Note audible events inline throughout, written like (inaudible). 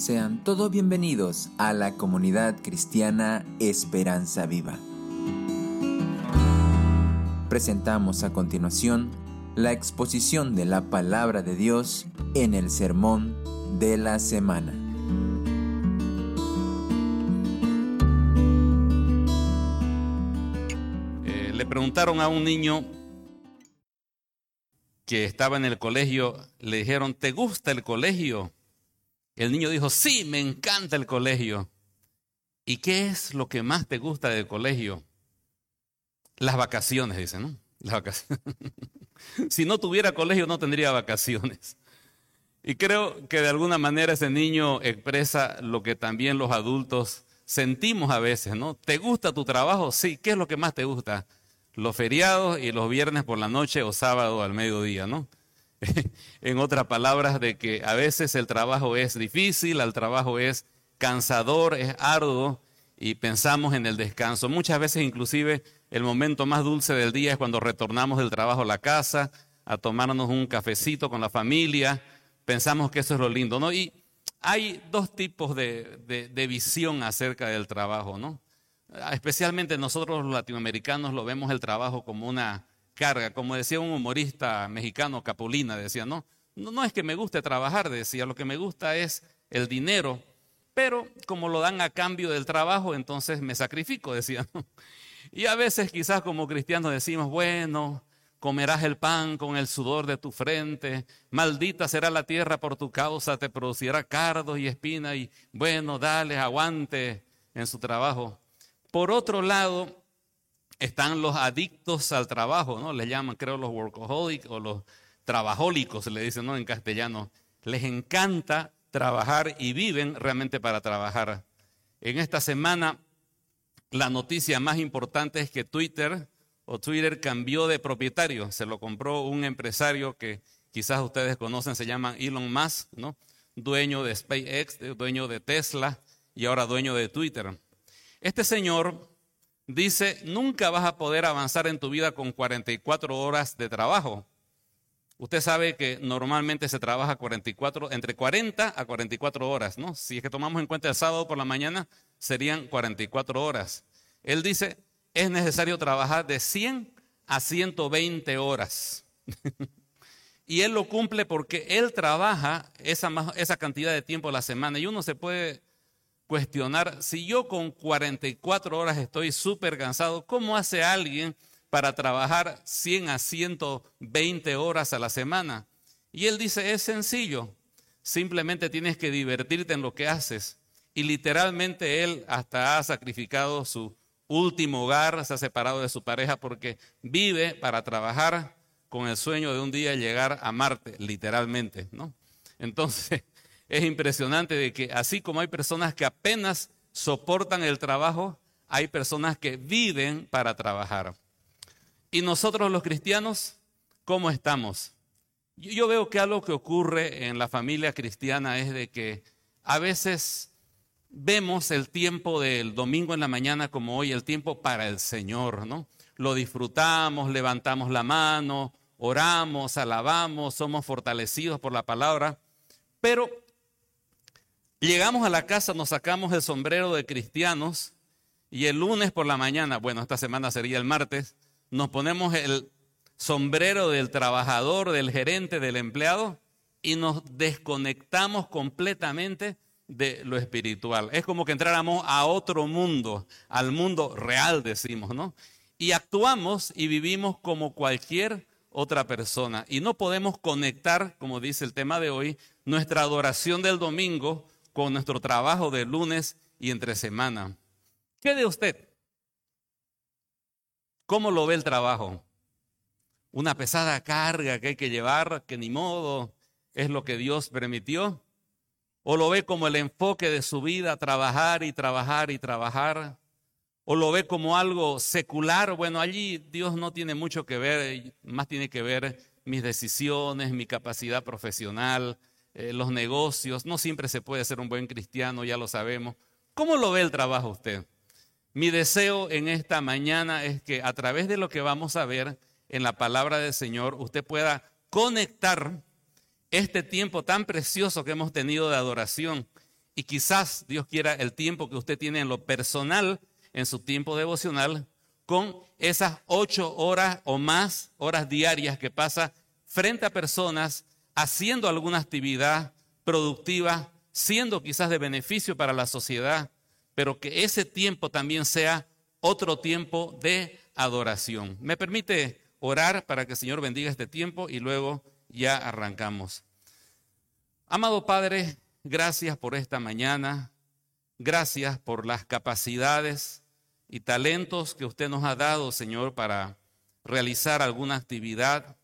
Sean todos bienvenidos a la comunidad cristiana Esperanza Viva. Presentamos a continuación la exposición de la palabra de Dios en el sermón de la semana. Eh, le preguntaron a un niño que estaba en el colegio, le dijeron, ¿te gusta el colegio? El niño dijo, sí, me encanta el colegio. ¿Y qué es lo que más te gusta del colegio? Las vacaciones, dice, ¿no? Las vacaciones. (laughs) si no tuviera colegio no tendría vacaciones. Y creo que de alguna manera ese niño expresa lo que también los adultos sentimos a veces, ¿no? ¿Te gusta tu trabajo? Sí. ¿Qué es lo que más te gusta? Los feriados y los viernes por la noche o sábado al mediodía, ¿no? (laughs) en otras palabras, de que a veces el trabajo es difícil, el trabajo es cansador, es arduo y pensamos en el descanso. Muchas veces inclusive el momento más dulce del día es cuando retornamos del trabajo a la casa, a tomarnos un cafecito con la familia. Pensamos que eso es lo lindo, ¿no? Y hay dos tipos de, de visión acerca del trabajo, ¿no? Especialmente nosotros los latinoamericanos lo vemos el trabajo como una carga. Como decía un humorista mexicano, Capulina, decía, no, no, es que me guste trabajar, decía, lo que me gusta es el dinero, pero como lo dan a cambio del trabajo, entonces me sacrifico, (laughs) decía. Y a veces quizás como cristianos decimos, bueno, comerás el pan con el sudor de tu frente, maldita será la tierra por tu causa, te producirá cardos y espinas y bueno, dale, aguante en su trabajo. Por otro lado, están los adictos al trabajo, ¿no? Le llaman, creo, los workaholics o los trabajólicos, le dice, ¿no? En castellano. Les encanta trabajar y viven realmente para trabajar. En esta semana, la noticia más importante es que Twitter o Twitter cambió de propietario. Se lo compró un empresario que quizás ustedes conocen, se llama Elon Musk, ¿no? Dueño de SpaceX, dueño de Tesla y ahora dueño de Twitter. Este señor dice, nunca vas a poder avanzar en tu vida con 44 horas de trabajo. Usted sabe que normalmente se trabaja 44, entre 40 a 44 horas, ¿no? Si es que tomamos en cuenta el sábado por la mañana, serían 44 horas. Él dice, es necesario trabajar de 100 a 120 horas. (laughs) y él lo cumple porque él trabaja esa, esa cantidad de tiempo a la semana. Y uno se puede cuestionar, si yo con 44 horas estoy súper cansado, ¿cómo hace alguien para trabajar 100 a 120 horas a la semana? Y él dice, es sencillo, simplemente tienes que divertirte en lo que haces. Y literalmente él hasta ha sacrificado su último hogar, se ha separado de su pareja porque vive para trabajar con el sueño de un día llegar a Marte, literalmente, ¿no? Entonces, es impresionante de que así como hay personas que apenas soportan el trabajo, hay personas que viven para trabajar. Y nosotros los cristianos, ¿cómo estamos? Yo veo que algo que ocurre en la familia cristiana es de que a veces vemos el tiempo del domingo en la mañana como hoy, el tiempo para el Señor, ¿no? Lo disfrutamos, levantamos la mano, oramos, alabamos, somos fortalecidos por la palabra, pero Llegamos a la casa, nos sacamos el sombrero de cristianos y el lunes por la mañana, bueno, esta semana sería el martes, nos ponemos el sombrero del trabajador, del gerente, del empleado y nos desconectamos completamente de lo espiritual. Es como que entráramos a otro mundo, al mundo real, decimos, ¿no? Y actuamos y vivimos como cualquier otra persona. Y no podemos conectar, como dice el tema de hoy, nuestra adoración del domingo con nuestro trabajo de lunes y entre semana. ¿Qué de usted? ¿Cómo lo ve el trabajo? Una pesada carga que hay que llevar, que ni modo es lo que Dios permitió. ¿O lo ve como el enfoque de su vida, trabajar y trabajar y trabajar? ¿O lo ve como algo secular? Bueno, allí Dios no tiene mucho que ver, más tiene que ver mis decisiones, mi capacidad profesional, eh, los negocios. No siempre se puede ser un buen cristiano, ya lo sabemos. ¿Cómo lo ve el trabajo usted? Mi deseo en esta mañana es que a través de lo que vamos a ver en la palabra del Señor, usted pueda conectar este tiempo tan precioso que hemos tenido de adoración y quizás Dios quiera el tiempo que usted tiene en lo personal, en su tiempo devocional, con esas ocho horas o más horas diarias que pasa frente a personas haciendo alguna actividad productiva, siendo quizás de beneficio para la sociedad, pero que ese tiempo también sea otro tiempo de adoración. ¿Me permite orar para que el Señor bendiga este tiempo y luego ya arrancamos? Amado Padre, gracias por esta mañana, gracias por las capacidades y talentos que usted nos ha dado, Señor, para realizar alguna actividad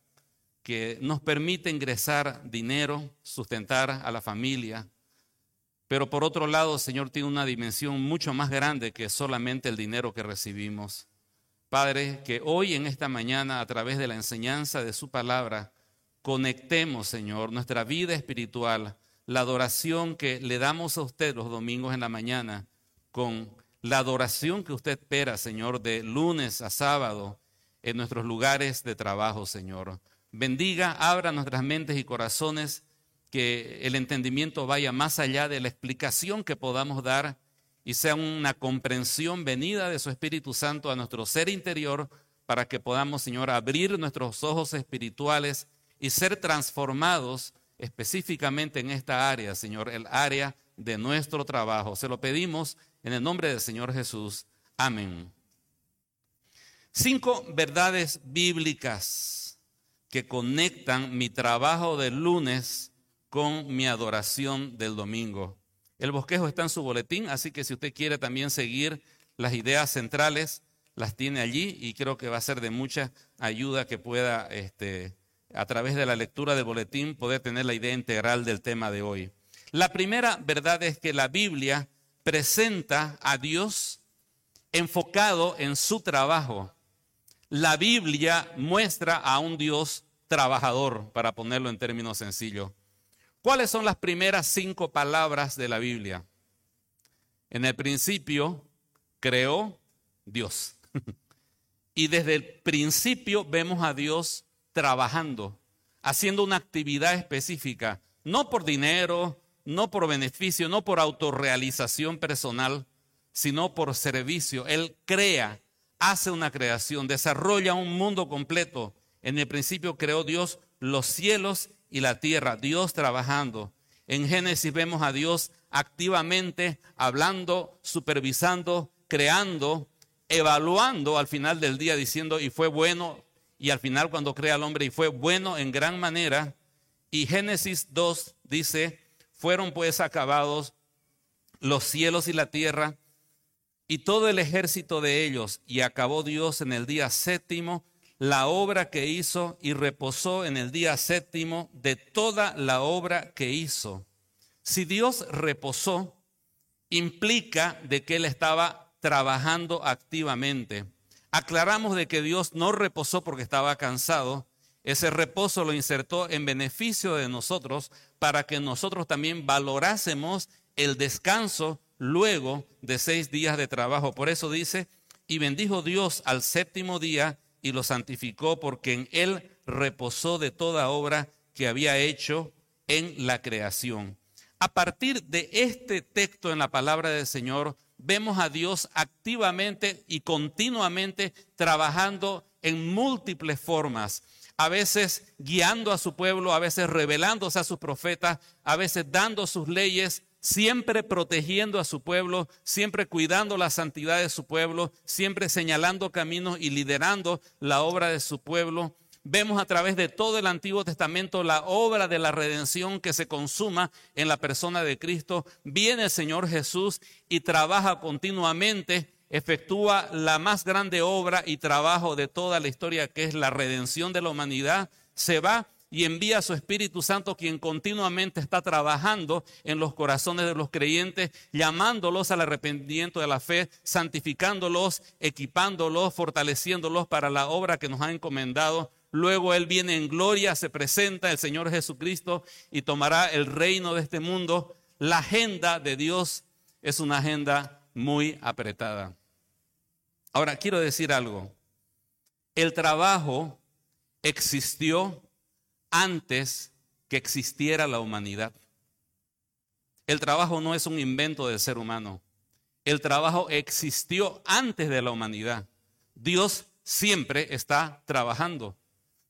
que nos permite ingresar dinero, sustentar a la familia. Pero por otro lado, Señor, tiene una dimensión mucho más grande que solamente el dinero que recibimos. Padre, que hoy en esta mañana, a través de la enseñanza de su palabra, conectemos, Señor, nuestra vida espiritual, la adoración que le damos a usted los domingos en la mañana, con la adoración que usted espera, Señor, de lunes a sábado en nuestros lugares de trabajo, Señor. Bendiga, abra nuestras mentes y corazones, que el entendimiento vaya más allá de la explicación que podamos dar y sea una comprensión venida de su Espíritu Santo a nuestro ser interior para que podamos, Señor, abrir nuestros ojos espirituales y ser transformados específicamente en esta área, Señor, el área de nuestro trabajo. Se lo pedimos en el nombre del Señor Jesús. Amén. Cinco verdades bíblicas que conectan mi trabajo del lunes con mi adoración del domingo. El bosquejo está en su boletín, así que si usted quiere también seguir las ideas centrales, las tiene allí y creo que va a ser de mucha ayuda que pueda, este, a través de la lectura del boletín, poder tener la idea integral del tema de hoy. La primera verdad es que la Biblia presenta a Dios enfocado en su trabajo. La Biblia muestra a un Dios trabajador, para ponerlo en términos sencillos. ¿Cuáles son las primeras cinco palabras de la Biblia? En el principio creó Dios. (laughs) y desde el principio vemos a Dios trabajando, haciendo una actividad específica, no por dinero, no por beneficio, no por autorrealización personal, sino por servicio. Él crea, hace una creación, desarrolla un mundo completo. En el principio creó Dios los cielos y la tierra, Dios trabajando. En Génesis vemos a Dios activamente hablando, supervisando, creando, evaluando al final del día diciendo, y fue bueno, y al final cuando crea al hombre, y fue bueno en gran manera. Y Génesis 2 dice, fueron pues acabados los cielos y la tierra y todo el ejército de ellos, y acabó Dios en el día séptimo la obra que hizo y reposó en el día séptimo de toda la obra que hizo. Si Dios reposó, implica de que Él estaba trabajando activamente. Aclaramos de que Dios no reposó porque estaba cansado, ese reposo lo insertó en beneficio de nosotros para que nosotros también valorásemos el descanso luego de seis días de trabajo. Por eso dice, y bendijo Dios al séptimo día y lo santificó porque en él reposó de toda obra que había hecho en la creación. A partir de este texto en la palabra del Señor, vemos a Dios activamente y continuamente trabajando en múltiples formas a veces guiando a su pueblo, a veces revelándose a sus profetas, a veces dando sus leyes, siempre protegiendo a su pueblo, siempre cuidando la santidad de su pueblo, siempre señalando caminos y liderando la obra de su pueblo. Vemos a través de todo el Antiguo Testamento la obra de la redención que se consuma en la persona de Cristo. Viene el Señor Jesús y trabaja continuamente efectúa la más grande obra y trabajo de toda la historia, que es la redención de la humanidad, se va y envía a su Espíritu Santo, quien continuamente está trabajando en los corazones de los creyentes, llamándolos al arrepentimiento de la fe, santificándolos, equipándolos, fortaleciéndolos para la obra que nos ha encomendado. Luego Él viene en gloria, se presenta el Señor Jesucristo y tomará el reino de este mundo. La agenda de Dios es una agenda muy apretada. Ahora, quiero decir algo. El trabajo existió antes que existiera la humanidad. El trabajo no es un invento del ser humano. El trabajo existió antes de la humanidad. Dios siempre está trabajando.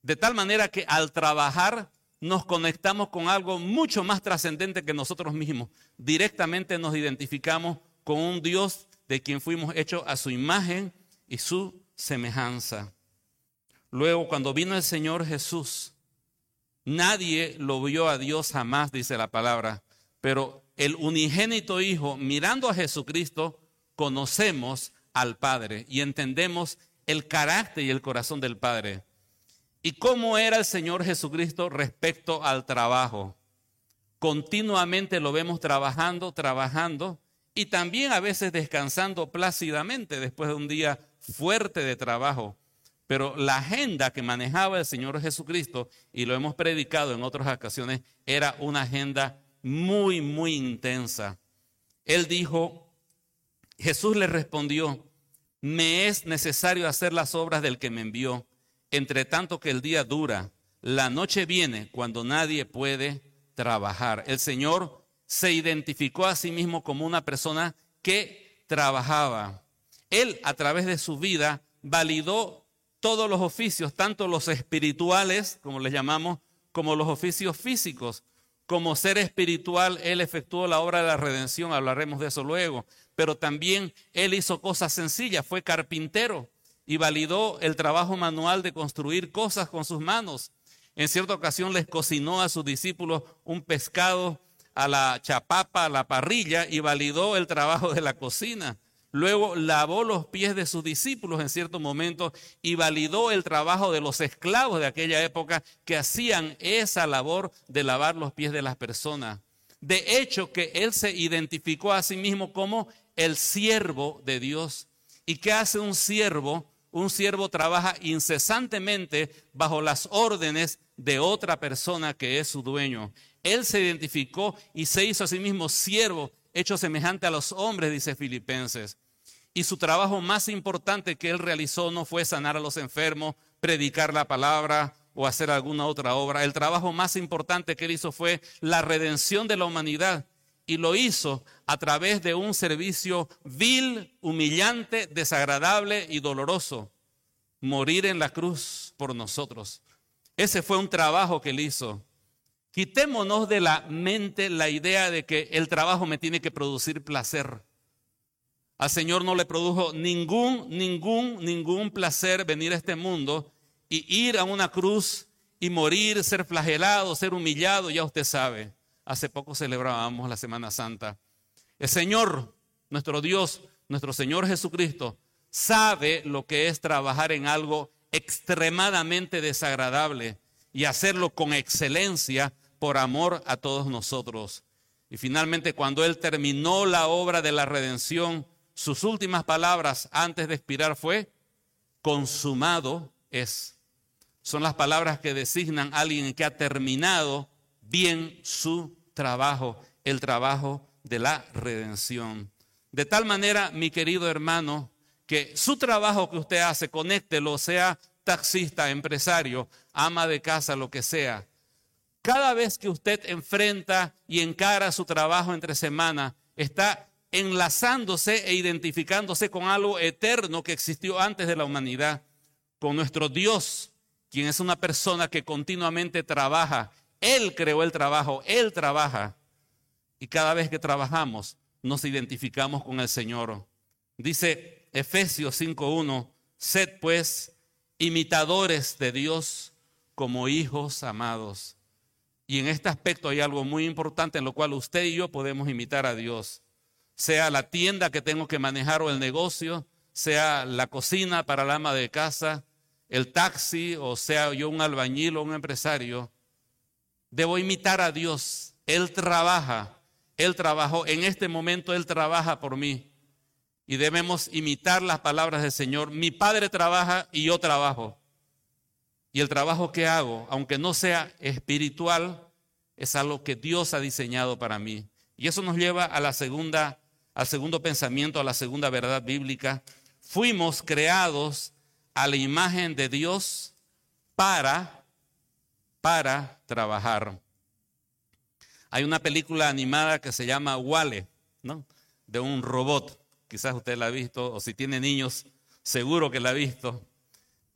De tal manera que al trabajar nos conectamos con algo mucho más trascendente que nosotros mismos. Directamente nos identificamos con un Dios de quien fuimos hechos a su imagen y su semejanza. Luego, cuando vino el Señor Jesús, nadie lo vio a Dios jamás, dice la palabra, pero el unigénito Hijo, mirando a Jesucristo, conocemos al Padre y entendemos el carácter y el corazón del Padre. ¿Y cómo era el Señor Jesucristo respecto al trabajo? Continuamente lo vemos trabajando, trabajando y también a veces descansando plácidamente después de un día fuerte de trabajo. Pero la agenda que manejaba el Señor Jesucristo, y lo hemos predicado en otras ocasiones, era una agenda muy, muy intensa. Él dijo, Jesús le respondió, me es necesario hacer las obras del que me envió, entre tanto que el día dura, la noche viene cuando nadie puede trabajar. El Señor se identificó a sí mismo como una persona que trabajaba. Él a través de su vida validó todos los oficios, tanto los espirituales, como les llamamos, como los oficios físicos. Como ser espiritual, Él efectuó la obra de la redención, hablaremos de eso luego, pero también Él hizo cosas sencillas, fue carpintero y validó el trabajo manual de construir cosas con sus manos. En cierta ocasión les cocinó a sus discípulos un pescado a la chapapa, a la parrilla y validó el trabajo de la cocina. Luego lavó los pies de sus discípulos en cierto momento y validó el trabajo de los esclavos de aquella época que hacían esa labor de lavar los pies de las personas. De hecho, que él se identificó a sí mismo como el siervo de Dios. ¿Y qué hace un siervo? Un siervo trabaja incesantemente bajo las órdenes de otra persona que es su dueño. Él se identificó y se hizo a sí mismo siervo, hecho semejante a los hombres, dice Filipenses. Y su trabajo más importante que él realizó no fue sanar a los enfermos, predicar la palabra o hacer alguna otra obra. El trabajo más importante que él hizo fue la redención de la humanidad. Y lo hizo a través de un servicio vil, humillante, desagradable y doloroso. Morir en la cruz por nosotros. Ese fue un trabajo que él hizo. Quitémonos de la mente la idea de que el trabajo me tiene que producir placer. Al Señor no le produjo ningún, ningún, ningún placer venir a este mundo y ir a una cruz y morir, ser flagelado, ser humillado, ya usted sabe. Hace poco celebrábamos la Semana Santa. El Señor, nuestro Dios, nuestro Señor Jesucristo, sabe lo que es trabajar en algo extremadamente desagradable y hacerlo con excelencia por amor a todos nosotros. Y finalmente, cuando Él terminó la obra de la redención, sus últimas palabras antes de expirar fue, consumado es. Son las palabras que designan a alguien que ha terminado bien su trabajo, el trabajo de la redención. De tal manera, mi querido hermano, que su trabajo que usted hace, conéctelo, sea taxista, empresario, ama de casa, lo que sea. Cada vez que usted enfrenta y encara su trabajo entre semana, está enlazándose e identificándose con algo eterno que existió antes de la humanidad, con nuestro Dios, quien es una persona que continuamente trabaja. Él creó el trabajo, Él trabaja. Y cada vez que trabajamos, nos identificamos con el Señor. Dice Efesios 5.1, sed pues imitadores de Dios como hijos amados. Y en este aspecto hay algo muy importante en lo cual usted y yo podemos imitar a Dios sea la tienda que tengo que manejar o el negocio, sea la cocina para la ama de casa, el taxi o sea yo un albañil o un empresario, debo imitar a Dios. Él trabaja, Él trabajó, en este momento Él trabaja por mí. Y debemos imitar las palabras del Señor. Mi Padre trabaja y yo trabajo. Y el trabajo que hago, aunque no sea espiritual, es algo que Dios ha diseñado para mí. Y eso nos lleva a la segunda al segundo pensamiento, a la segunda verdad bíblica, fuimos creados a la imagen de Dios para, para trabajar. Hay una película animada que se llama Wale, ¿no? De un robot. Quizás usted la ha visto, o si tiene niños, seguro que la ha visto.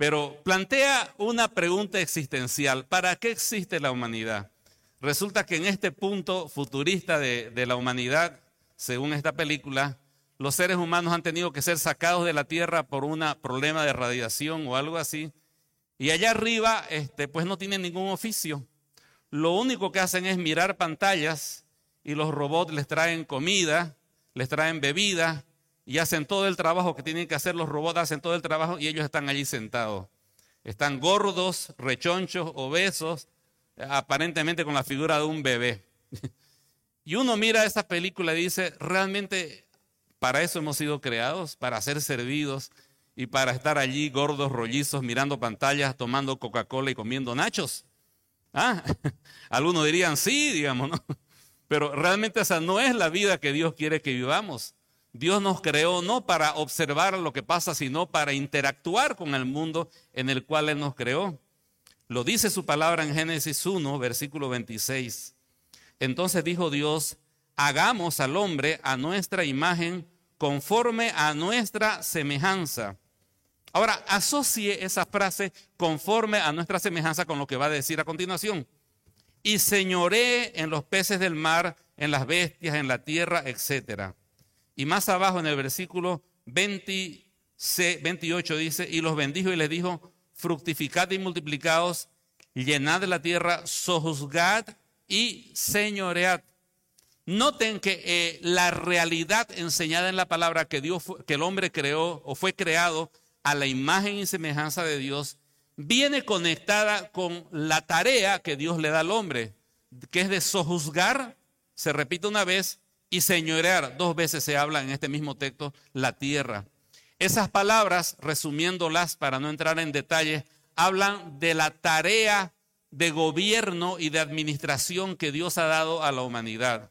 Pero plantea una pregunta existencial. ¿Para qué existe la humanidad? Resulta que en este punto futurista de, la humanidad, según esta película, los seres humanos han tenido que ser sacados de la Tierra por un problema de radiación o algo así. Y allá arriba, este, pues no tienen ningún oficio. Lo único que hacen es mirar pantallas y los robots les traen comida, les traen bebida y hacen todo el trabajo que tienen que hacer. Los robots hacen todo el trabajo y ellos están allí sentados. Están gordos, rechonchos, obesos, aparentemente con la figura de un bebé. (laughs) Y uno mira esa película y dice, realmente para eso hemos sido creados, para ser servidos y para estar allí gordos, rollizos, mirando pantallas, tomando Coca-Cola y comiendo nachos. Ah, (laughs) algunos dirían sí, digamos, ¿no? (laughs) Pero realmente esa no es la vida que Dios quiere que vivamos. Dios nos creó no para observar lo que pasa, sino para interactuar con el mundo en el cual Él nos creó. Lo dice su palabra en Génesis 1, versículo 26. Entonces dijo Dios, hagamos al hombre a nuestra imagen conforme a nuestra semejanza. Ahora, asocie esa frase conforme a nuestra semejanza con lo que va a decir a continuación. Y señoré en los peces del mar, en las bestias, en la tierra, etc. Y más abajo en el versículo 28 dice, y los bendijo y les dijo, fructificad y multiplicaos, llenad la tierra, sojuzgad y señoread. Noten que eh, la realidad enseñada en la palabra que, Dios, que el hombre creó o fue creado a la imagen y semejanza de Dios, viene conectada con la tarea que Dios le da al hombre, que es de sojuzgar, se repite una vez, y señorear, dos veces se habla en este mismo texto, la tierra. Esas palabras, resumiéndolas para no entrar en detalles, hablan de la tarea de gobierno y de administración que Dios ha dado a la humanidad.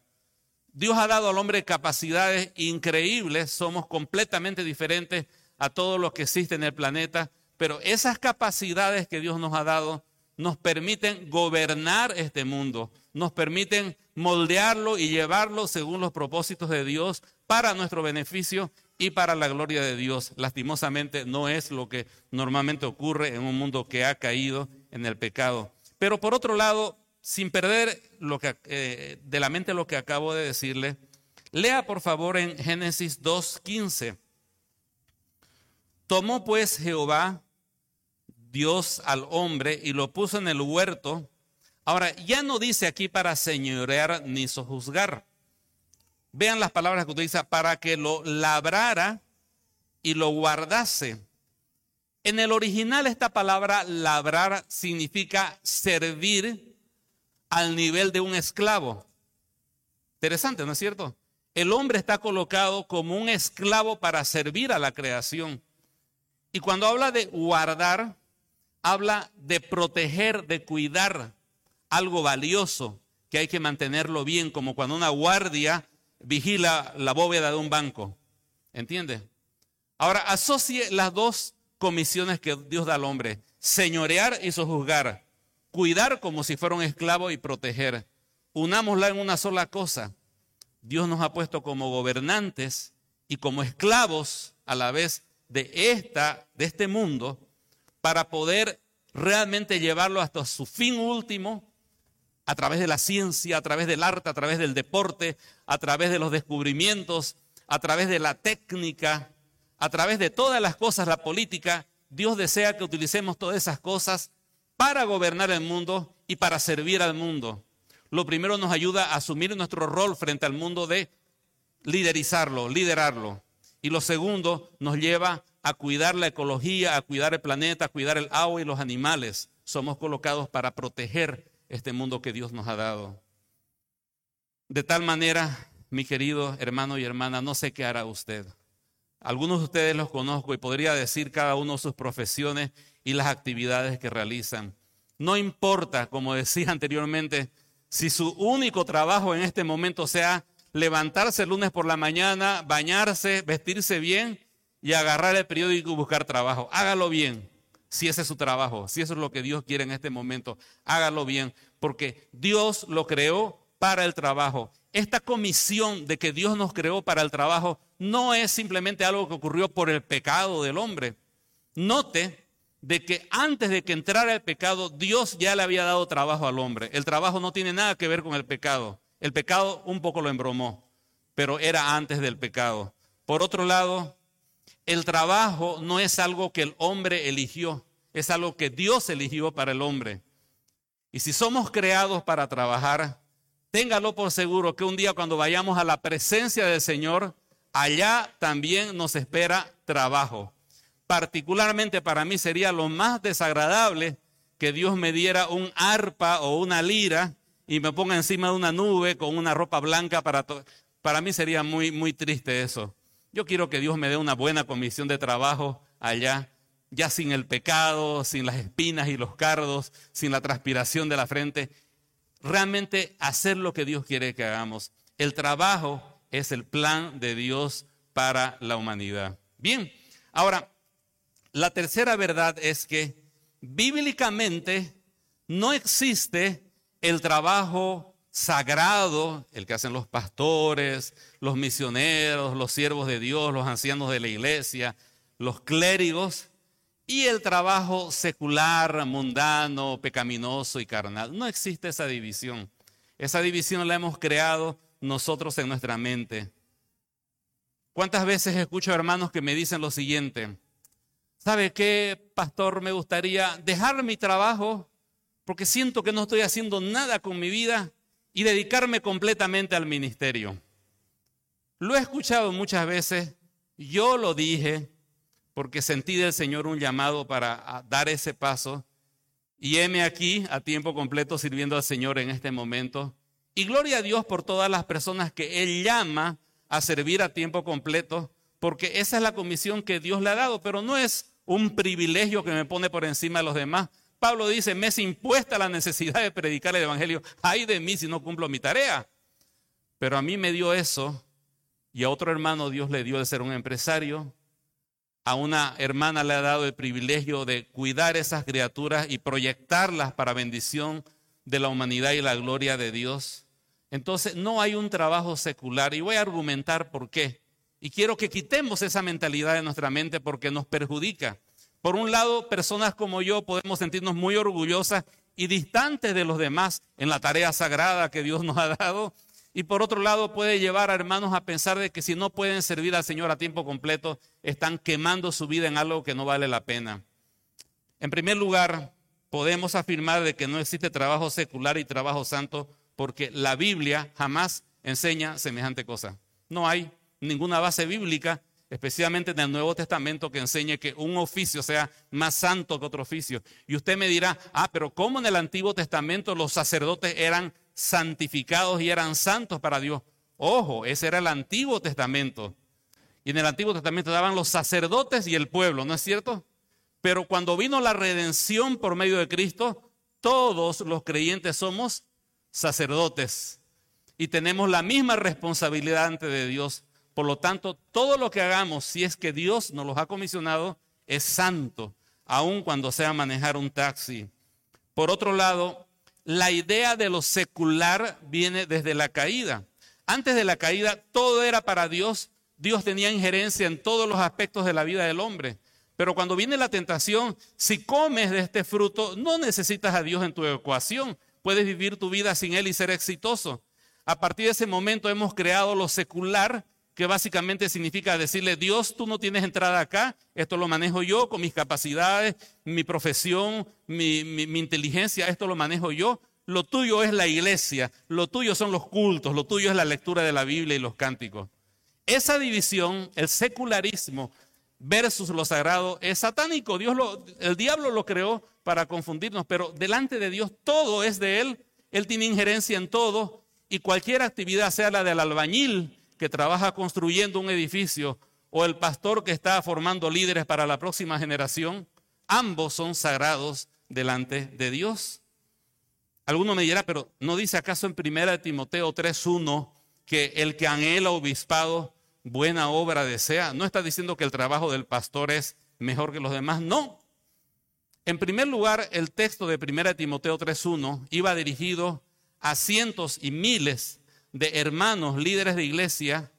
Dios ha dado al hombre capacidades increíbles, somos completamente diferentes a todo lo que existe en el planeta, pero esas capacidades que Dios nos ha dado nos permiten gobernar este mundo, nos permiten moldearlo y llevarlo según los propósitos de Dios para nuestro beneficio y para la gloria de Dios. Lastimosamente no es lo que normalmente ocurre en un mundo que ha caído en el pecado. Pero por otro lado, sin perder lo que, eh, de la mente lo que acabo de decirle, lea por favor en Génesis 2.15. Tomó pues Jehová Dios al hombre y lo puso en el huerto. Ahora, ya no dice aquí para señorear ni sojuzgar. Vean las palabras que utiliza, para que lo labrara y lo guardase. En el original esta palabra labrar significa servir al nivel de un esclavo. Interesante, ¿no es cierto? El hombre está colocado como un esclavo para servir a la creación. Y cuando habla de guardar, habla de proteger, de cuidar algo valioso que hay que mantenerlo bien, como cuando una guardia vigila la bóveda de un banco. ¿Entiende? Ahora, asocie las dos comisiones que Dios da al hombre, señorear y sojuzgar cuidar como si fuera un esclavo y proteger. Unámosla en una sola cosa. Dios nos ha puesto como gobernantes y como esclavos a la vez de esta de este mundo para poder realmente llevarlo hasta su fin último a través de la ciencia, a través del arte, a través del deporte, a través de los descubrimientos, a través de la técnica, a través de todas las cosas, la política. Dios desea que utilicemos todas esas cosas para gobernar el mundo y para servir al mundo. Lo primero nos ayuda a asumir nuestro rol frente al mundo de liderizarlo, liderarlo. Y lo segundo nos lleva a cuidar la ecología, a cuidar el planeta, a cuidar el agua y los animales. Somos colocados para proteger este mundo que Dios nos ha dado. De tal manera, mi querido hermano y hermana, no sé qué hará usted. Algunos de ustedes los conozco y podría decir cada uno sus profesiones y las actividades que realizan. No importa, como decía (laughs) anteriormente, si su único trabajo en este momento sea levantarse el lunes por la mañana, bañarse, vestirse bien y agarrar el periódico y buscar trabajo. Hágalo bien, si ese es su trabajo, si eso es lo que Dios quiere en este momento. Hágalo bien, porque Dios lo creó para el trabajo. Esta comisión de que Dios nos creó para el trabajo no es simplemente algo que ocurrió por el pecado del hombre. Note de que antes de que entrara el pecado, Dios ya le había dado trabajo al hombre. El trabajo no tiene nada que ver con el pecado. El pecado un poco lo embromó, pero era antes del pecado. Por otro lado, el trabajo no es algo que el hombre eligió, es algo que Dios eligió para el hombre. Y si somos creados para trabajar, téngalo por seguro que un día cuando vayamos a la presencia del Señor, allá también nos espera trabajo. Particularmente para mí sería lo más desagradable que Dios me diera un arpa o una lira y me ponga encima de una nube con una ropa blanca para para mí sería muy muy triste eso. Yo quiero que Dios me dé una buena comisión de trabajo allá, ya sin el pecado, sin las espinas y los cardos, sin la transpiración de la frente. Realmente hacer lo que Dios quiere que hagamos. El trabajo es el plan de Dios para la humanidad. Bien, ahora, la tercera verdad es que bíblicamente no existe el trabajo sagrado, el que hacen los pastores, los misioneros, los siervos de Dios, los ancianos de la iglesia, los clérigos, y el trabajo secular, mundano, pecaminoso y carnal. No existe esa división. Esa división la hemos creado nosotros en nuestra mente. ¿Cuántas veces escucho hermanos que me dicen lo siguiente? ¿Sabe qué, pastor? Me gustaría dejar mi trabajo porque siento que no estoy haciendo nada con mi vida y dedicarme completamente al ministerio. Lo he escuchado muchas veces, yo lo dije porque sentí del Señor un llamado para dar ese paso y heme aquí a tiempo completo sirviendo al Señor en este momento. Y gloria a Dios por todas las personas que Él llama a servir a tiempo completo, porque esa es la comisión que Dios le ha dado, pero no es un privilegio que me pone por encima de los demás, Pablo dice, me es impuesta la necesidad de predicar el Evangelio. Ay de mí si no cumplo mi tarea. Pero a mí me dio eso y a otro hermano Dios le dio de ser un empresario. A una hermana le ha dado el privilegio de cuidar esas criaturas y proyectarlas para bendición de la humanidad y la gloria de Dios. Entonces no hay un trabajo secular y voy a argumentar por qué. Y quiero que quitemos esa mentalidad de nuestra mente porque nos perjudica. Por un lado, personas como yo podemos sentirnos muy orgullosas y distantes de los demás en la tarea sagrada que Dios nos ha dado. Y por otro lado, puede llevar a hermanos a pensar de que si no pueden servir al Señor a tiempo completo, están quemando su vida en algo que no vale la pena. En primer lugar, podemos afirmar de que no existe trabajo secular y trabajo santo porque la Biblia jamás enseña semejante cosa. No hay ninguna base bíblica especialmente en el Nuevo Testamento, que enseñe que un oficio sea más santo que otro oficio. Y usted me dirá, ah, pero ¿cómo en el Antiguo Testamento los sacerdotes eran santificados y eran santos para Dios? Ojo, ese era el Antiguo Testamento. Y en el Antiguo Testamento daban los sacerdotes y el pueblo, ¿no es cierto? Pero cuando vino la redención por medio de Cristo, todos los creyentes somos sacerdotes y tenemos la misma responsabilidad ante de Dios por lo tanto, todo lo que hagamos, si es que Dios nos los ha comisionado, es santo, aun cuando sea manejar un taxi. Por otro lado, la idea de lo secular viene desde la caída. Antes de la caída, todo era para Dios. Dios tenía injerencia en todos los aspectos de la vida del hombre. Pero cuando viene la tentación, si comes de este fruto, no necesitas a Dios en tu ecuación. Puedes vivir tu vida sin Él y ser exitoso. A partir de ese momento hemos creado lo secular que básicamente significa decirle, Dios, tú no tienes entrada acá, esto lo manejo yo con mis capacidades, mi profesión, mi, inteligencia, esto lo manejo yo. Lo tuyo es la iglesia, lo tuyo son los cultos, lo tuyo es la lectura de la Biblia y los cánticos. Esa división, el secularismo versus lo sagrado, es satánico. Dios lo, el diablo lo creó para confundirnos, pero delante de Dios todo es de Él. Él tiene injerencia en todo y cualquier actividad, sea la del albañil, que trabaja construyendo un edificio o el pastor que está formando líderes para la próxima generación, ambos son sagrados delante de Dios. Alguno me dirá, pero ¿no dice acaso en 1 Timoteo 3.1 que el que anhela obispado buena obra desea? ¿No está diciendo que el trabajo del pastor es mejor que los demás? No. En primer lugar, el texto de 1 Timoteo 3.1 iba dirigido a cientos y miles de hermanos líderes de iglesia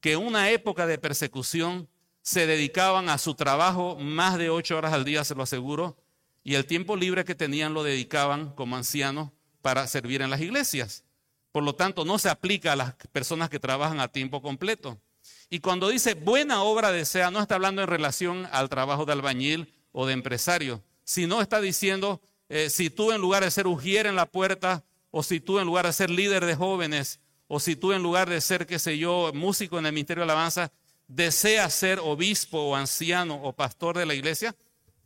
que en una época de persecución se dedicaban a su trabajo más de ocho horas al día, se lo aseguro, y el tiempo libre que tenían lo dedicaban como ancianos para servir en las iglesias. Por lo tanto, no se aplica a las personas que trabajan a tiempo completo. Y cuando dice buena obra desea, no está hablando en relación al trabajo de albañil o de empresario, sino está diciendo, eh, si tú en lugar de ser ujier en la puerta, o si tú en lugar de ser líder de jóvenes, o si tú en lugar de ser, qué sé yo, músico en el Ministerio de Alabanza, deseas ser obispo o anciano o pastor de la iglesia,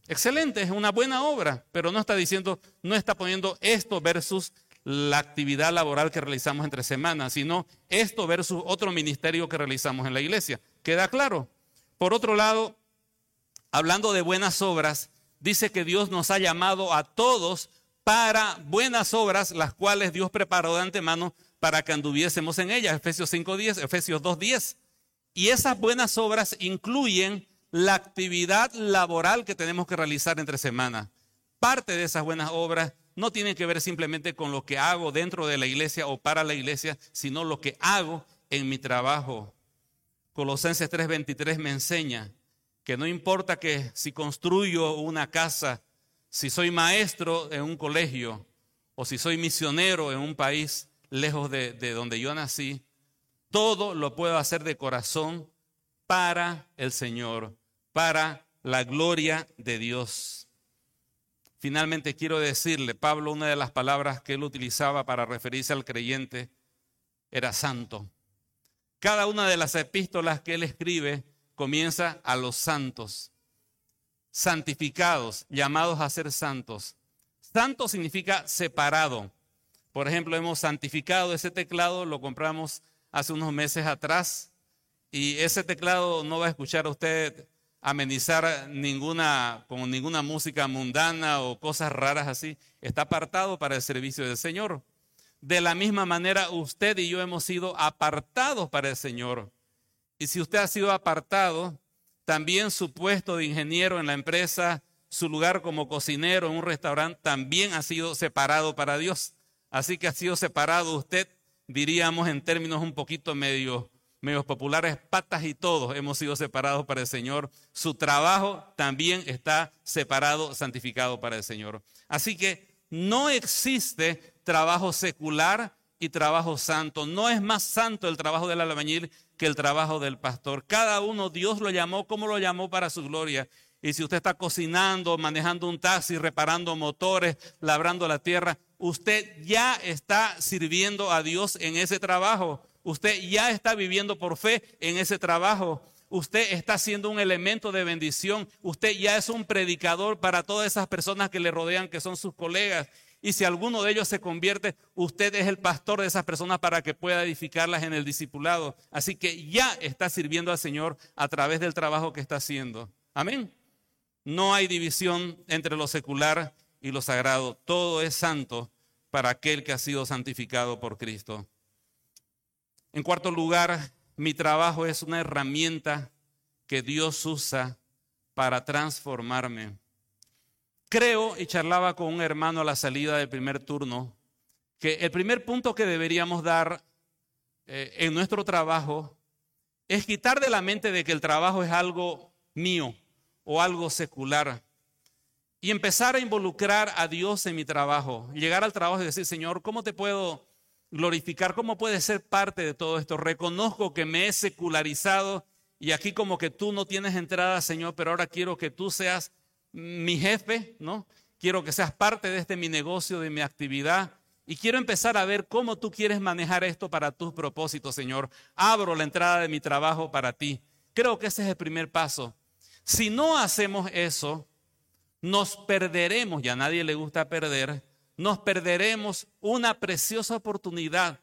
excelente, es una buena obra, pero no está diciendo, no está poniendo esto versus la actividad laboral que realizamos entre semanas, sino esto versus otro ministerio que realizamos en la iglesia. ¿Queda claro? Por otro lado, hablando de buenas obras, dice que Dios nos ha llamado a todos para buenas obras, las cuales Dios preparó de antemano para que anduviésemos en ellas. Efesios 5.10, Efesios 2.10. Y esas buenas obras incluyen la actividad laboral que tenemos que realizar entre semanas. Parte de esas buenas obras no tiene que ver simplemente con lo que hago dentro de la iglesia o para la iglesia, sino lo que hago en mi trabajo. Colosenses 3:23 me enseña que no importa que si construyo una casa, si soy maestro en un colegio o si soy misionero en un país lejos de, de donde yo nací, todo lo puedo hacer de corazón para el Señor, para la gloria de Dios. Finalmente quiero decirle, Pablo, una de las palabras que él utilizaba para referirse al creyente era santo. Cada una de las epístolas que él escribe comienza a los santos, santificados, llamados a ser santos. Santo significa separado. Por ejemplo, hemos santificado ese teclado, lo compramos hace unos meses atrás y ese teclado no va a escuchar a usted amenizar ninguna, con ninguna música mundana o cosas raras así. Está apartado para el servicio del Señor. De la misma manera, usted y yo hemos sido apartados para el Señor. Y si usted ha sido apartado, también su puesto de ingeniero en la empresa, su lugar como cocinero en un restaurante, también ha sido separado para Dios. Así que ha sido separado usted, diríamos en términos un poquito medio medios populares, patas y todos hemos sido separados para el Señor. Su trabajo también está separado, santificado para el Señor. Así que no existe trabajo secular y trabajo santo. No es más santo el trabajo del albañil que el trabajo del pastor. Cada uno Dios lo llamó como lo llamó para su gloria. Y si usted está cocinando, manejando un taxi, reparando motores, labrando la tierra, usted ya está sirviendo a Dios en ese trabajo. Usted ya está viviendo por fe en ese trabajo. Usted está siendo un elemento de bendición. Usted ya es un predicador para todas esas personas que le rodean, que son sus colegas. Y si alguno de ellos se convierte, usted es el pastor de esas personas para que pueda edificarlas en el discipulado. Así que ya está sirviendo al Señor a través del trabajo que está haciendo. Amén. No hay división entre lo secular y lo sagrado. Todo es santo para aquel que ha sido santificado por Cristo. En cuarto lugar, mi trabajo es una herramienta que Dios usa para transformarme. Creo, y charlaba con un hermano a la salida del primer turno, que el primer punto que deberíamos dar eh, en nuestro trabajo es quitar de la mente de que el trabajo es algo mío o algo secular y empezar a involucrar a Dios en mi trabajo. Llegar al trabajo y decir, Señor, ¿cómo te puedo glorificar, ¿cómo puede ser parte de todo esto? Reconozco que me he secularizado y aquí como que tú no tienes entrada, Señor, pero ahora quiero que tú seas mi jefe, ¿no? Quiero que seas parte de este mi negocio, de mi actividad. Y quiero empezar a ver cómo tú quieres manejar esto para tus propósitos, Señor. Abro la entrada de mi trabajo para ti. Creo que ese es el primer paso. Si no hacemos eso, nos perderemos, y a nadie le gusta perder, nos perderemos una preciosa oportunidad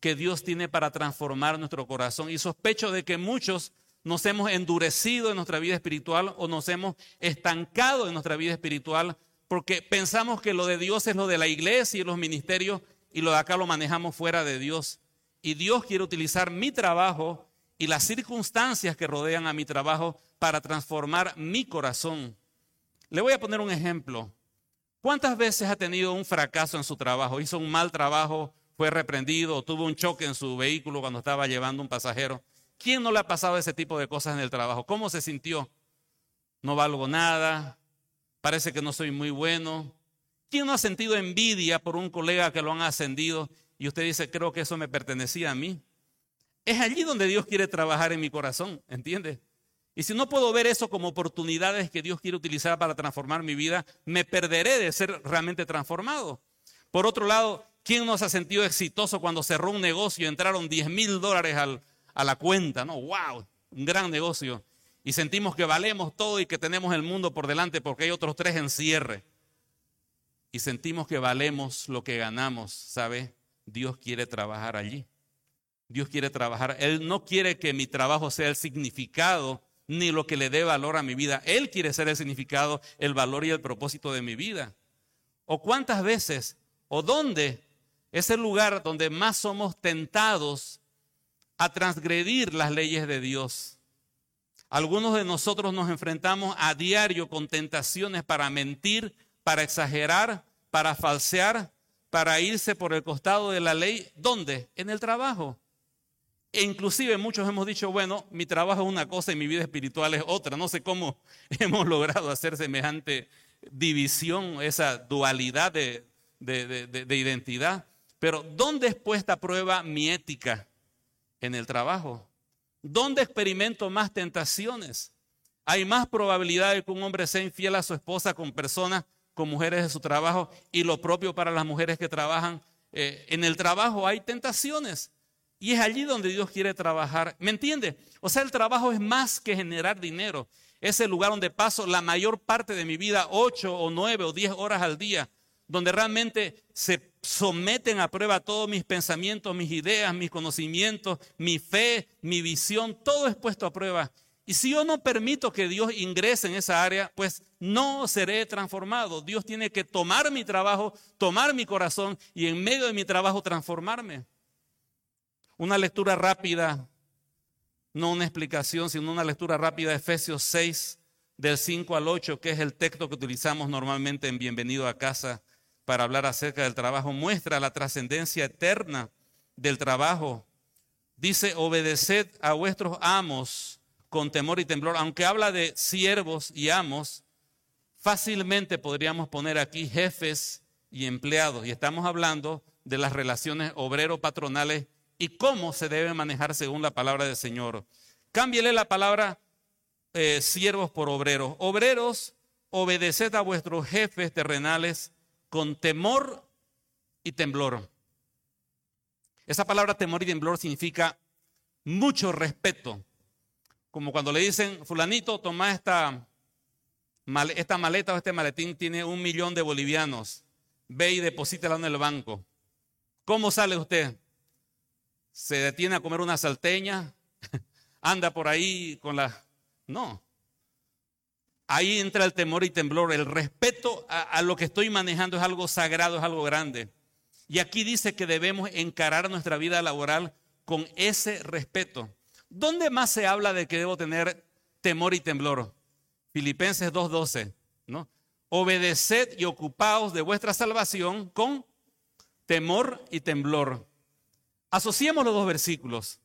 que Dios tiene para transformar nuestro corazón. Y sospecho de que muchos nos hemos endurecido en nuestra vida espiritual o nos hemos estancado en nuestra vida espiritual porque pensamos que lo de Dios es lo de la iglesia y los ministerios y lo de acá lo manejamos fuera de Dios. Y Dios quiere utilizar mi trabajo y las circunstancias que rodean a mi trabajo para transformar mi corazón. Le voy a poner un ejemplo. ¿Cuántas veces ha tenido un fracaso en su trabajo? Hizo un mal trabajo, fue reprendido tuvo un choque en su vehículo cuando estaba llevando un pasajero. ¿Quién no le ha pasado ese tipo de cosas en el trabajo? ¿Cómo se sintió? No valgo nada, parece que no soy muy bueno. ¿Quién no ha sentido envidia por un colega que lo han ascendido y usted dice, creo que eso me pertenecía a mí? Es allí donde Dios quiere trabajar en mi corazón, ¿entiende? Y si no puedo ver eso como oportunidades que Dios quiere utilizar para transformar mi vida, me perderé de ser realmente transformado. Por otro lado, ¿quién nos ha sentido exitoso cuando cerró un negocio y entraron 10 mil dólares a la cuenta? ¿No? ¡Wow! Un gran negocio. Y sentimos que valemos todo y que tenemos el mundo por delante porque hay otros tres en cierre. Y sentimos que valemos lo que ganamos, ¿sabe? Dios quiere trabajar allí. Dios quiere trabajar. Él no quiere que mi trabajo sea el significado ni lo que le dé valor a mi vida. Él quiere ser el significado, el valor y el propósito de mi vida. ¿O cuántas veces o dónde es el lugar donde más somos tentados a transgredir las leyes de Dios? Algunos de nosotros nos enfrentamos a diario con tentaciones para mentir, para exagerar, para falsear, para irse por el costado de la ley. ¿Dónde? En el trabajo. E inclusive muchos hemos dicho, bueno, mi trabajo es una cosa y mi vida espiritual es otra. No sé cómo (laughs) hemos logrado hacer semejante división, esa dualidad de, de identidad. Pero ¿dónde es puesta a prueba mi ética? En el trabajo. ¿Dónde experimento más tentaciones? Hay más probabilidad de que un hombre sea infiel a su esposa con personas, con mujeres de su trabajo y lo propio para las mujeres que trabajan. Eh, en el trabajo hay tentaciones. Y es allí donde Dios quiere trabajar. ¿Me entiende? O sea, el trabajo es más que generar dinero. Es el lugar donde paso la mayor parte de mi vida, ocho o nueve o diez horas al día, donde realmente se someten a prueba todos mis pensamientos, mis ideas, mis conocimientos, mi fe, mi visión, todo es puesto a prueba. Y si yo no permito que Dios ingrese en esa área, pues no seré transformado. Dios tiene que tomar mi trabajo, tomar mi corazón y en medio de mi trabajo transformarme. Una lectura rápida, no una explicación, sino una lectura rápida de Efesios 6, del 5 al 8, que es el texto que utilizamos normalmente en Bienvenido a casa para hablar acerca del trabajo, muestra la trascendencia eterna del trabajo. Dice, obedeced a vuestros amos con temor y temblor. Aunque habla de siervos y amos, fácilmente podríamos poner aquí jefes y empleados. Y estamos hablando de las relaciones obrero-patronales y cómo se debe manejar según la palabra del Señor. Cámbiele la palabra eh, siervos por obreros. Obreros, obedeced a vuestros jefes terrenales con temor y temblor. Esa palabra temor y temblor significa mucho respeto. Como cuando le dicen, fulanito, toma esta, esta maleta o este maletín, tiene un millón de bolivianos. Ve y deposítala en el banco. ¿Cómo sale usted? Se detiene a comer una salteña, anda por ahí con la... No. Ahí entra el temor y temblor. El respeto a, lo que estoy manejando es algo sagrado, es algo grande. Y aquí dice que debemos encarar nuestra vida laboral con ese respeto. ¿Dónde más se habla de que debo tener temor y temblor? Filipenses 2.12, ¿no? Obedeced y ocupaos de vuestra salvación con temor y temblor. Asociemos los dos versículos.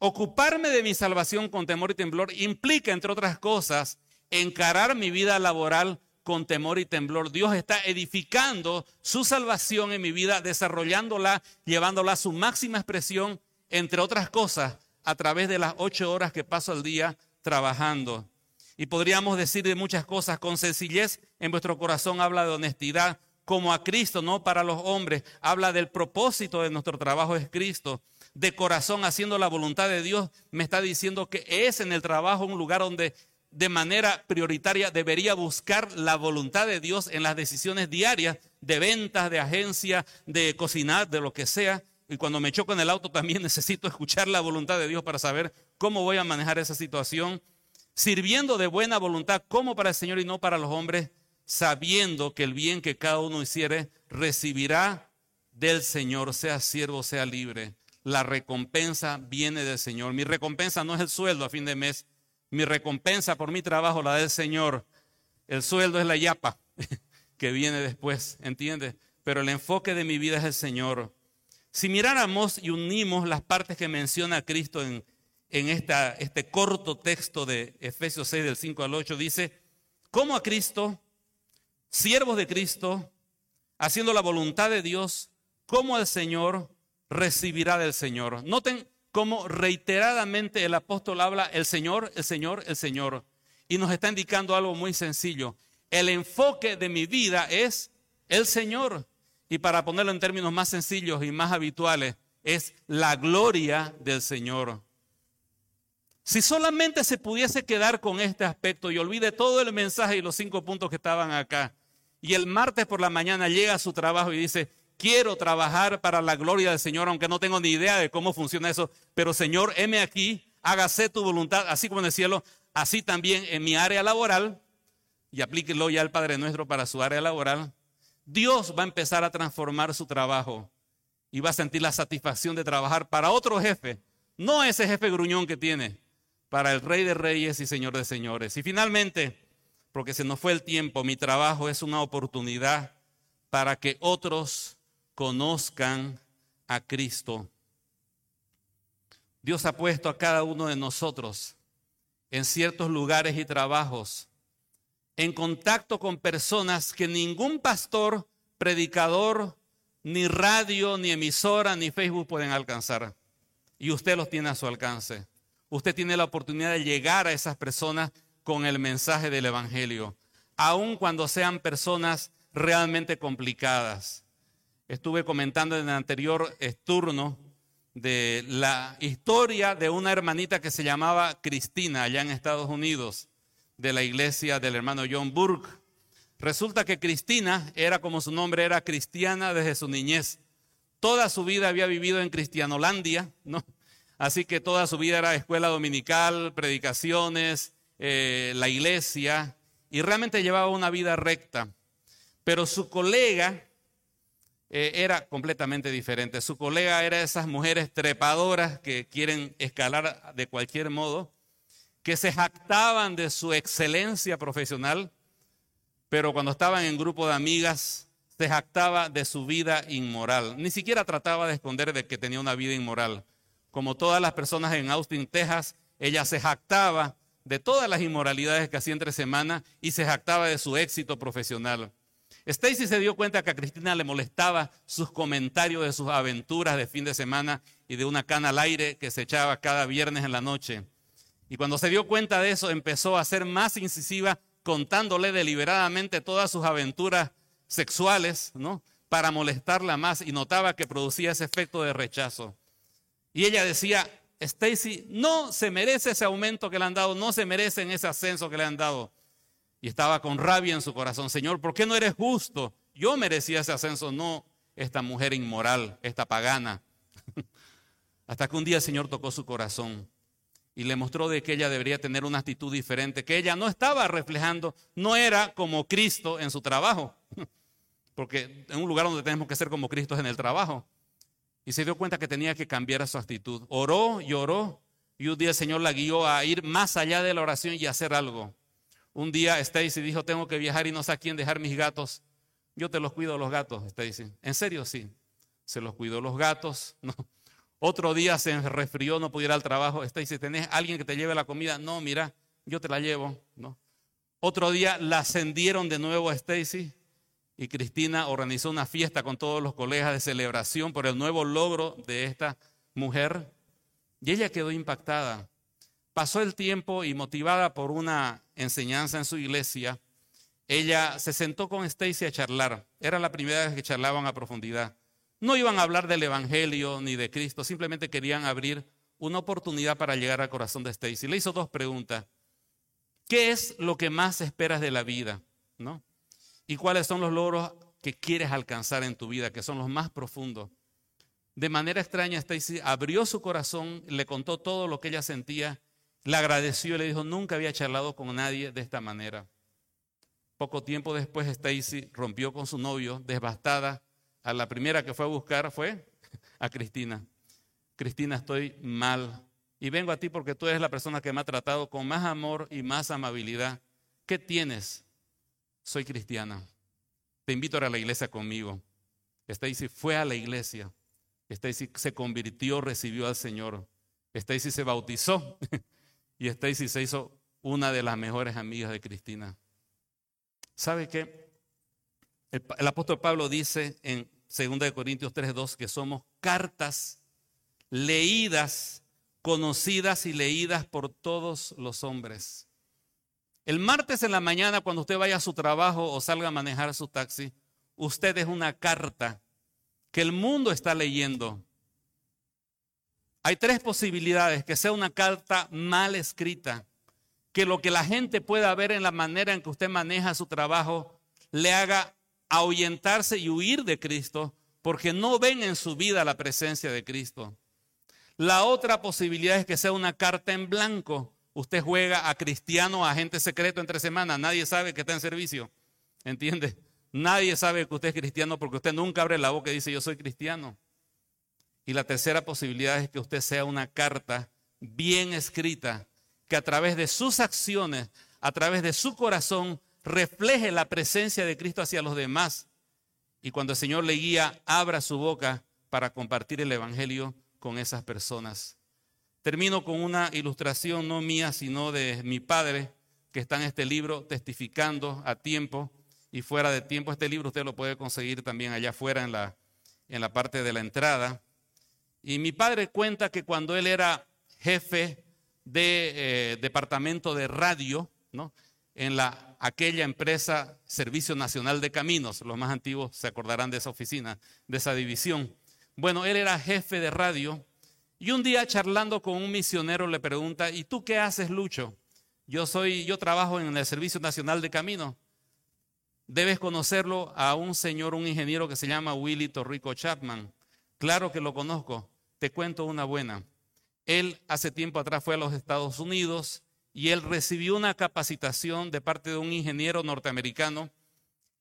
Ocuparme de mi salvación con temor y temblor implica, entre otras cosas, encarar mi vida laboral con temor y temblor. Dios está edificando su salvación en mi vida, desarrollándola, llevándola a su máxima expresión, entre otras cosas, a través de las ocho horas que paso al día trabajando. Y podríamos decir de muchas cosas, con sencillez en vuestro corazón habla de honestidad, como a Cristo, no para los hombres. Habla del propósito de nuestro trabajo es Cristo. De corazón haciendo la voluntad de Dios, me está diciendo que es en el trabajo un lugar donde de manera prioritaria debería buscar la voluntad de Dios en las decisiones diarias de ventas, de agencia, de cocinar, de lo que sea. Y cuando me choco en el auto también (laughs) necesito escuchar la voluntad de Dios para saber cómo voy a manejar esa situación. Sirviendo de buena voluntad como para el Señor y no para los hombres sabiendo que el bien que cada uno hiciere recibirá del Señor, sea siervo, sea libre. La recompensa viene del Señor. Mi recompensa no es el sueldo a fin de mes. Mi recompensa por mi trabajo la del Señor. El sueldo es la yapa. (laughs) que viene después, ¿entiendes? Pero el enfoque de mi vida es el Señor. Si miráramos y unimos las partes que menciona Cristo en, en esta, este corto texto de Efesios 6 del 5 al 8, dice, como a Cristo, siervos de Cristo, haciendo la voluntad de Dios, como al Señor recibirá del Señor. Noten cómo reiteradamente el apóstol habla el Señor, el Señor, el Señor. Y nos está indicando algo muy sencillo. El enfoque de mi vida es el Señor. Y para ponerlo en términos más sencillos y más habituales, es la gloria del Señor. Si solamente se pudiese quedar con este aspecto y olvide todo el mensaje y los cinco puntos que estaban acá, y el martes por la mañana llega a su trabajo y dice, quiero trabajar para la gloria del Señor, aunque no tengo ni idea de cómo funciona eso, pero Señor, heme aquí, hágase tu voluntad, así como en el cielo, así también en mi área laboral, y aplíquelo ya al Padre nuestro para su área laboral, Dios va a empezar a transformar su trabajo y va a sentir la satisfacción de trabajar para otro jefe, no ese jefe gruñón que tiene, para el Rey de Reyes y Señor de Señores. Y finalmente, porque se nos fue el tiempo, mi trabajo es una oportunidad para que otros conozcan a Cristo. Dios ha puesto a cada uno de nosotros en ciertos lugares y trabajos en contacto con personas que ningún pastor, predicador, ni radio, ni emisora, ni Facebook pueden alcanzar. Y usted los tiene a su alcance. Usted tiene la oportunidad de llegar a esas personas con el mensaje del Evangelio, aun cuando sean personas realmente complicadas. Estuve comentando en el anterior turno de la historia de una hermanita que se llamaba Cristina allá en Estados Unidos de la iglesia del hermano John Burke. Resulta que Cristina era como su nombre era cristiana desde su niñez. Toda su vida había vivido en Cristianolandia, ¿no? Así que toda su vida era escuela dominical, predicaciones, eh, la iglesia, y realmente llevaba una vida recta. Pero su colega eh, era completamente diferente. Su colega era esas mujeres trepadoras que quieren escalar de cualquier modo que se jactaban de su excelencia profesional, pero cuando estaban en grupo de amigas se jactaba de su vida inmoral. Ni siquiera trataba de esconder de que tenía una vida inmoral. Como todas las personas en Austin, Texas, ella se jactaba de todas las inmoralidades que hacía entre semana y se jactaba de su éxito profesional. Stacy se dio cuenta que a Cristina le molestaba sus comentarios de sus aventuras de fin de semana y de una cana al aire que se echaba cada viernes en la noche. Y cuando se dio cuenta de eso, empezó a ser más incisiva, contándole deliberadamente todas sus aventuras sexuales, ¿no? Para molestarla más y notaba que producía ese efecto de rechazo. Y ella decía, Stacy no se merece ese aumento que le han dado, no se merece ese ascenso que le han dado. Y estaba con rabia en su corazón, Señor, ¿por qué no eres justo? Yo merecía ese ascenso, no esta mujer inmoral, esta pagana. (laughs) Hasta que un día el Señor tocó su corazón y le mostró de que ella debería tener una actitud diferente, que ella no estaba reflejando, no era como Cristo en su trabajo, (laughs) porque en un lugar donde tenemos que ser como Cristo es en el trabajo. Y se dio cuenta que tenía que cambiar su actitud. Oró y oró, y un día el Señor la guió a ir más allá de la oración y hacer algo. Un día Stacy dijo, tengo que viajar y no sé a quién dejar mis gatos. Yo te los cuido los gatos, Stacy. ¿En serio? Sí. Se los cuidó los gatos. (laughs) No. Otro día se resfrió, no pudiera ir al trabajo. Está y ¿tenés alguien que te lleve la comida? No, mira, yo te la llevo. ¿no? Otro día la ascendieron de nuevo a Stacy y Cristina organizó una fiesta con todos los colegas de celebración por el nuevo logro de esta mujer. Y ella quedó impactada. Pasó el tiempo y motivada por una enseñanza en su iglesia, ella se sentó con Stacy a charlar. Era la primera vez que charlaban a profundidad. No iban a hablar del Evangelio ni de Cristo, simplemente querían abrir una oportunidad para llegar al corazón de Stacy. Le hizo dos preguntas. ¿Qué es lo que más esperas de la vida? ¿No? ¿Y cuáles son los logros que quieres alcanzar en tu vida, que son los más profundos? De manera extraña, Stacy abrió su corazón, le contó todo lo que ella sentía, le agradeció y le dijo, nunca había charlado con nadie de esta manera. Poco tiempo después, Stacy rompió con su novio, devastada, a la primera que fue a buscar fue (laughs) a Cristina. Cristina, estoy mal. Y vengo a ti porque tú eres la persona que me ha tratado con más amor y más amabilidad. ¿Qué tienes? Soy cristiana. te invito a ir a la iglesia conmigo. Stacy fue a la iglesia. Stacy se convirtió, recibió al Señor. Stacy se bautizó (laughs) y Stacy se hizo una de las mejores amigas de Cristina. ¿Sabe qué? El, apóstol Pablo dice en 2 Corintios 3:2 que somos cartas leídas, conocidas y leídas por todos los hombres. El martes en la mañana, cuando usted vaya a su trabajo o salga a manejar su taxi, usted es una carta que el mundo está leyendo. Hay tres posibilidades, que sea una carta mal escrita, que lo que la gente pueda ver en la manera en que usted maneja su trabajo le haga ahuyentarse y huir de Cristo, porque no ven en su vida la presencia de Cristo. La otra posibilidad es que sea una carta en blanco, Usted juega a cristiano, a agente secreto entre semanas. Nadie sabe que está en servicio. ¿Entiende? Nadie sabe que usted es cristiano porque usted nunca abre la boca y dice yo soy cristiano. Y la tercera posibilidad es que usted sea una carta bien escrita, que a través de sus acciones, a través de su corazón, refleje la presencia de Cristo hacia los demás. Y cuando el Señor le guía, abra su boca para compartir el Evangelio con esas personas. Termino con una ilustración no mía, sino de mi padre, que está en este libro testificando a tiempo y fuera de tiempo. Este libro usted lo puede conseguir también allá afuera en la, en la parte de la entrada. Y mi padre cuenta que cuando él era jefe de eh, departamento de radio, ¿no? en la, aquella empresa Servicio Nacional de Caminos, los más antiguos se acordarán de esa oficina, de esa división. Bueno, él era jefe de radio y un día charlando con un misionero le pregunta, ¿y tú qué haces, Lucho? Yo soy, yo trabajo en el Servicio Nacional de Camino. Debes conocerlo a un señor, un ingeniero que se llama Willy Torrico Chapman. Claro que lo conozco. Te cuento una buena. Él hace tiempo atrás fue a los Estados Unidos y él recibió una capacitación de parte de un ingeniero norteamericano.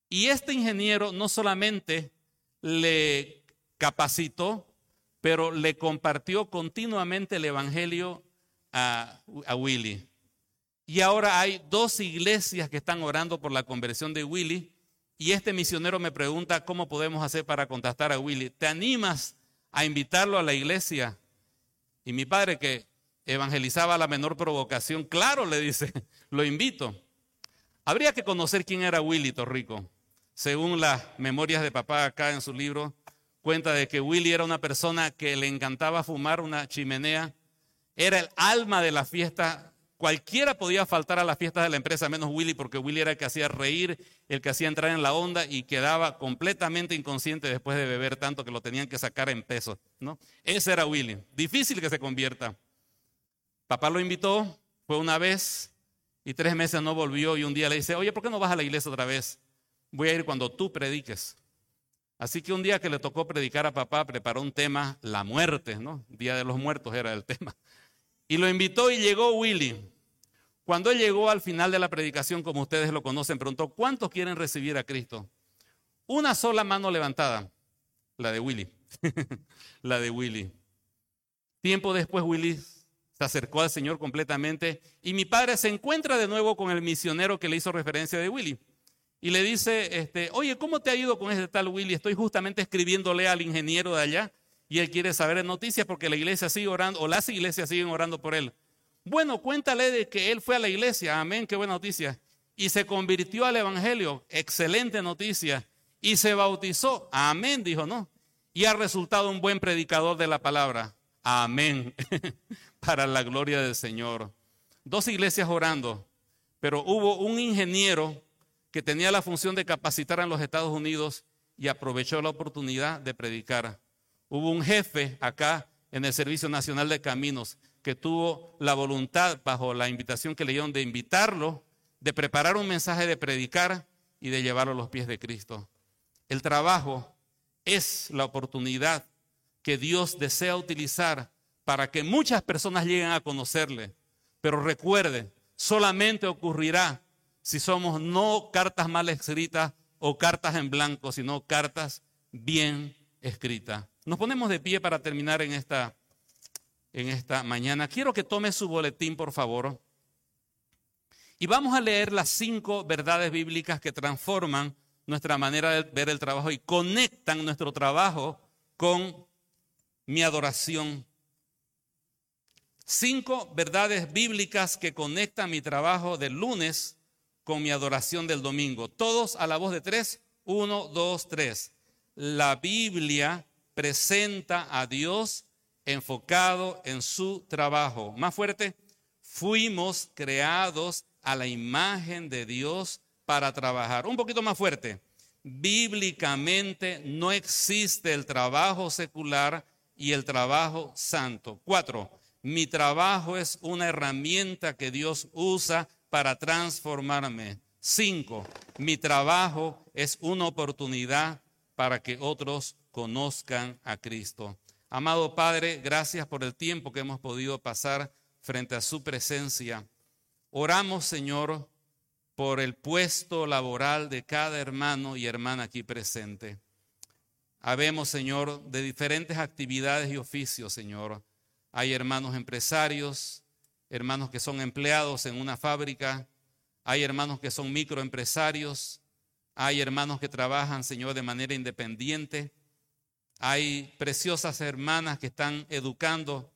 Y este ingeniero no solamente le capacitó, pero le compartió continuamente el Evangelio a, Willy. Y ahora hay dos iglesias que están orando por la conversión de Willy. Y este misionero me pregunta cómo podemos hacer para contactar a Willy. ¿Te animas a invitarlo a la iglesia? Y mi padre que evangelizaba la menor provocación, claro, le dice, (laughs) lo invito. Habría que conocer quién era Willy Torrico. Según las memorias de papá acá en su libro, cuenta de que Willy era una persona que le encantaba fumar una chimenea, era el alma de la fiesta. Cualquiera podía faltar a las fiestas de la empresa, menos Willy, porque Willy era el que hacía reír, el que hacía entrar en la onda y quedaba completamente inconsciente después de beber tanto que lo tenían que sacar en peso. ¿no? Ese era Willy. Difícil que se convierta. Papá lo invitó, fue una vez y tres meses no volvió y un día le dice, oye, ¿por qué no vas a la iglesia otra vez? Voy a ir cuando tú prediques. Así que un día que le tocó predicar a papá, preparó un tema, la muerte, ¿no? Día de los muertos era el tema. (laughs) Y lo invitó y llegó Willy. Cuando él llegó al final de la predicación, como ustedes lo conocen, preguntó, ¿cuántos quieren recibir a Cristo? Una sola mano levantada, la de Willy. (laughs) la de Willy. Tiempo después Willy se acercó al Señor completamente y mi padre se encuentra de nuevo con el misionero que le hizo referencia de Willy y le dice, este, oye, ¿cómo te ha ido con ese tal Willy? Estoy justamente escribiéndole al ingeniero de allá y él quiere saber noticias porque la iglesia sigue orando, o las iglesias siguen orando por él. Bueno, cuéntale de que él fue a la iglesia, amén, qué buena noticia. Y se convirtió al evangelio, excelente noticia. Y se bautizó, amén, dijo, ¿no? Y ha resultado un buen predicador de la palabra, amén, (laughs) para la gloria del Señor. Dos iglesias orando, pero hubo un ingeniero que tenía la función de capacitar en los Estados Unidos y aprovechó la oportunidad de predicar. Hubo un jefe acá en el Servicio Nacional de Caminos que tuvo la voluntad, bajo la invitación que le dieron, de invitarlo, de preparar un mensaje de predicar y de llevarlo a los pies de Cristo. El trabajo es la oportunidad que Dios desea utilizar para que muchas personas lleguen a conocerle. Pero recuerde, solamente ocurrirá si somos no cartas mal escritas o cartas en blanco, sino cartas bien escritas. Nos ponemos de pie para terminar en esta, en esta mañana. Quiero que tome su boletín, por favor. Y vamos a leer las cinco verdades bíblicas que transforman nuestra manera de ver el trabajo y conectan nuestro trabajo con mi adoración. Cinco verdades bíblicas que conectan mi trabajo del lunes con mi adoración del domingo. Todos a la voz de tres. Uno, dos, tres. La Biblia presenta a Dios enfocado en su trabajo. Más fuerte, fuimos creados a la imagen de Dios para trabajar. Un poquito más fuerte. Bíblicamente no existe el trabajo secular y el trabajo santo. Cuatro, mi trabajo es una herramienta que Dios usa para transformarme. Cinco, mi trabajo es una oportunidad para que otros conozcan a Cristo. Amado Padre, gracias por el tiempo que hemos podido pasar frente a su presencia. Oramos, Señor, por el puesto laboral de cada hermano y hermana aquí presente. Habemos, Señor, de diferentes actividades y oficios, Señor. Hay hermanos empresarios, hermanos que son empleados en una fábrica, hay hermanos que son microempresarios, hay hermanos que trabajan, Señor, de manera independiente. Hay preciosas hermanas que están educando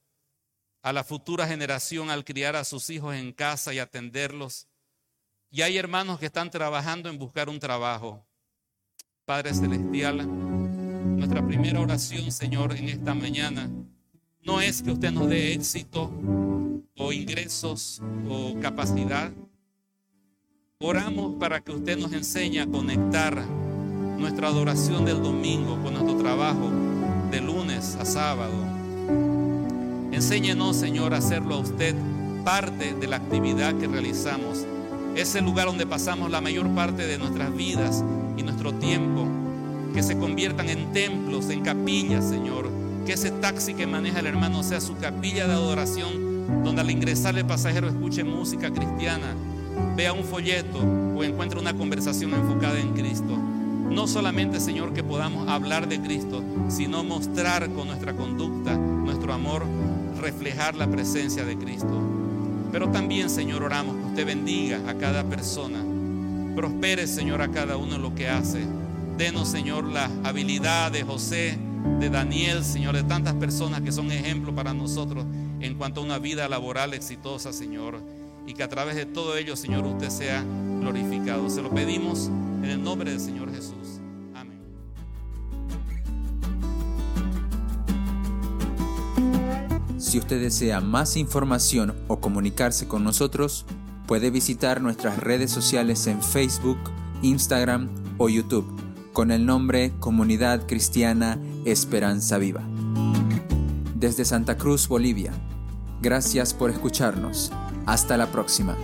a la futura generación al criar a sus hijos en casa y atenderlos. Y hay hermanos que están trabajando en buscar un trabajo. Padre Celestial, nuestra primera oración, Señor, en esta mañana, no es que usted nos dé éxito o ingresos o capacidad. Oramos para que usted nos enseñe a conectar nuestra adoración del domingo con nuestro trabajo de lunes a sábado. Enséñenos, Señor, a hacerlo a usted parte de la actividad que realizamos. Es el lugar donde pasamos la mayor parte de nuestras vidas y nuestro tiempo. Que se conviertan en templos, en capillas, Señor. Que ese taxi que maneja el hermano sea su capilla de adoración, donde al ingresar el pasajero escuche música cristiana, vea un folleto o encuentre una conversación enfocada en Cristo. No solamente, Señor, que podamos hablar de Cristo, sino mostrar con nuestra conducta, nuestro amor, reflejar la presencia de Cristo. Pero también, Señor, oramos que usted bendiga a cada persona. Prospere, Señor, a cada uno lo que hace. Denos, Señor, la habilidad de José, de Daniel, Señor, de tantas personas que son ejemplo para nosotros en cuanto a una vida laboral exitosa, Señor. Y que a través de todo ello, Señor, usted sea glorificado. Se lo pedimos en el nombre del Señor Jesús. Amén. Si usted desea más información o comunicarse con nosotros, puede visitar nuestras redes sociales en Facebook, Instagram o YouTube con el nombre Comunidad Cristiana Esperanza Viva. Desde Santa Cruz, Bolivia. Gracias por escucharnos. Hasta la próxima.